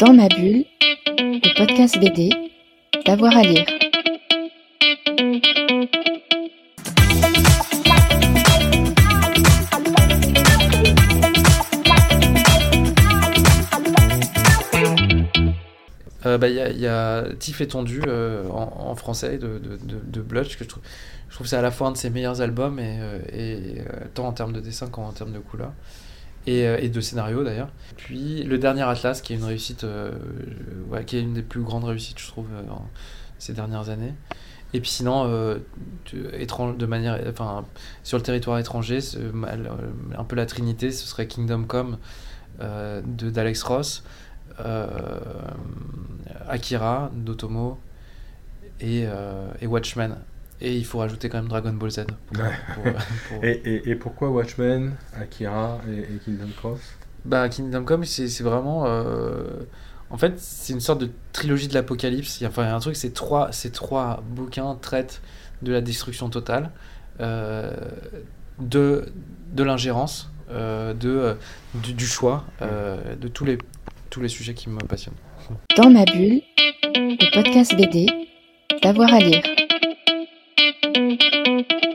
Dans ma bulle, le podcast BD, d'avoir à lire. Euh, bah, Il y, a- il y a Tif étendu euh, en, français de, de, que je trouve, je trouve c'est à la fois un de ses meilleurs albums, et, euh, tant en termes de dessin qu'en termes de couleur, et, euh, et de scénario d'ailleurs. Puis le dernier Atlas, qui est une réussite, euh, qui est une des plus grandes réussites, je trouve, euh, ces dernières années. Et puis sinon, euh, de manière, enfin, sur le territoire étranger, un peu la trinité, ce serait Kingdom Come de d'Alex Ross, Akira d'Otomo et, et Watchmen. Et il faut rajouter quand même Dragon Ball Z. pour- Ouais. pour- pour- Et, et, et pourquoi Watchmen, Akira et, et Kingdom Cross Bah, Kingdom Come, c'est c'est vraiment. euh, En fait, c'est une sorte de trilogie de l'apocalypse. Il y a- Enfin, un truc, ces trois, ces trois bouquins traitent de la destruction totale, euh, de, de l'ingérence, euh, de, euh, du, du choix, euh, de tous les, tous les sujets qui me passionnent. Dans ma bulle, le podcast BD, d'avoir à lire. Música